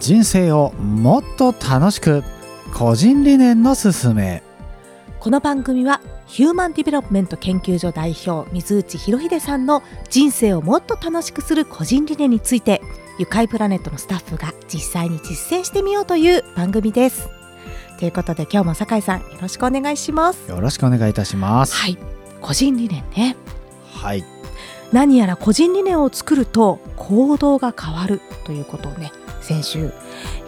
人生をもっと楽しく個人理念のすすめ。この番組はヒューマンディベロップメント研究所代表水内博秀さんの人生をもっと楽しくする個人理念についてゆかいプラネットのスタッフが実際に実践してみようという番組です。ということで今日も酒井さんよろしくお願いします。よろしくお願いいたします。はい。個人理念ね。はい。何やら個人理念を作ると行動が変わるということをね先週、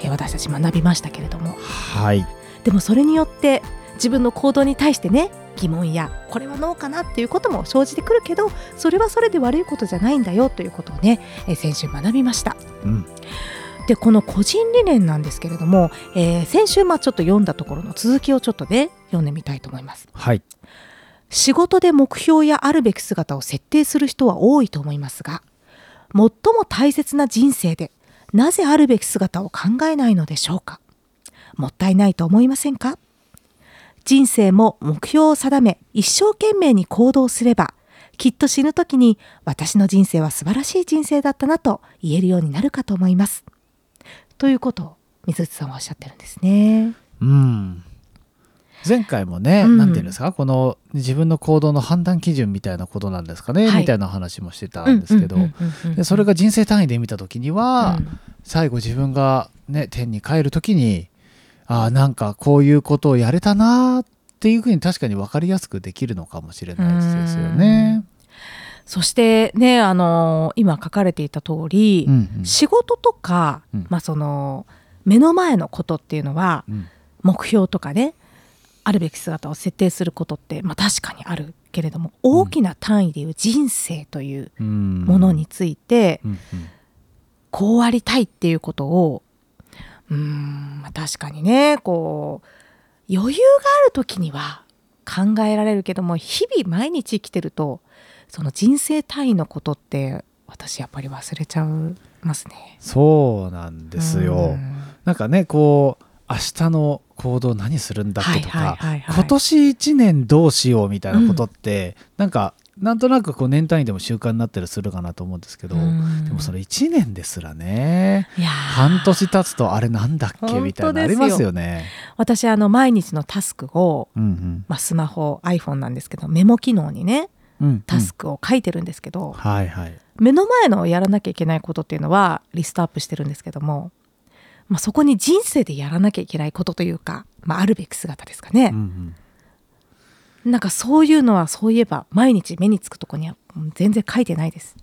えー私たち学びましたけれどもはいでもそれによって自分の行動に対してね疑問やこれはどうかなっていうことも生じてくるけどそれはそれで悪いことじゃないんだよということをね、えー先週学びました。うんでこの個人理念なんですけれども、えー先週まあちょっと読んだところの続きをちょっとね読んでみたいと思います。はい仕事で目標やあるべき姿を設定する人は多いと思いますが最も大切な人生でなぜあるべき姿を考えないのでしょうか？もったいないと思いませんか？人生も目標を定め一生懸命に行動すればきっと死ぬ時に私の人生は素晴らしい人生だったなと言えるようになるかと思います。ということを水内さんはおっしゃってるんですね。うん。前回もね、うん。なんていうんですか？この自分の行動の判断基準みたいなことなんですかね、はい。みたいな話もしてたんですけど、でそれが人生単位で見た時には、うん。最後自分がね天に帰る時にああなんかこういうことをやれたなーっていうふうに確かに分かりやすくできるのかもしれないですよね。そしてね、あの今書かれていた通り、うんうん。仕事とか、うん。まあ、その目の前のことっていうのはうん。目標とかねあるべき姿を設定することって、まあ、確かにあるけれども大きな単位でいう人生といううんものについて、うんうんこうありたいっていうことをうーん、まあ、確かにねこう余裕がある時には考えられるけども日々毎日生きてるとその人生単位のことって私やっぱり忘れちゃいますね。そうなんですよ。うんなんかねこう明日の行動何するんだっけとか、今年1年どうしようみたいなことって、なんかなんとなくこう年単位でも習慣になったりするかなと思うんですけど、うん。でもそれ1年ですらね半年経つとあれなんだっけみたいなのありますよね。私あの毎日のタスクを、うん。まあ、スマホ iPhone なんですけどメモ機能にねうんうん。タスクを書いてるんですけど、はいはい。目の前のやらなきゃいけないことっていうのはリストアップしてるんですけども、まあ、そこに人生でやらなきゃいけないことというか、まあ、あるべき姿ですかね。うん、うん。なんかそういうのはそういえば毎日目につくとこにはうん全然書いてないです。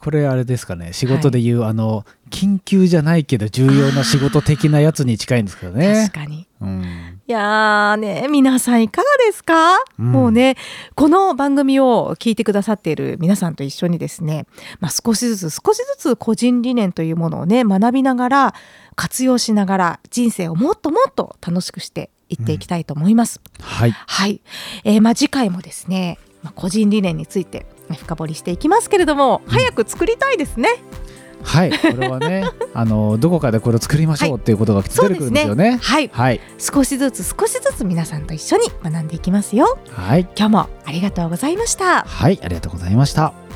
これあれですかね。仕事でいう、あの緊急じゃないけど重要な仕事的なやつに近いんですけどね。確。かに。うんいやーね皆さんいかがですか、うん。もうねこの番組を聞いてくださっている皆さんと一緒にですね、まあ、少しずつ少しずつ個人理念というものをね学びながら活用しながら人生をもっともっと楽しくしていっていきたいと思います。はい。はい、えーまあ、次回もですね、まあ、個人理念について深掘りしていきますけれども早く作りたいですね。はいこれはね あのどこかでこれを作りましょうっていうことが出てくるんですよね。はい、はい少しずつ少しずつ皆さんと一緒に学んでいきますよ。はい今日もありがとうございました。はいありがとうございました。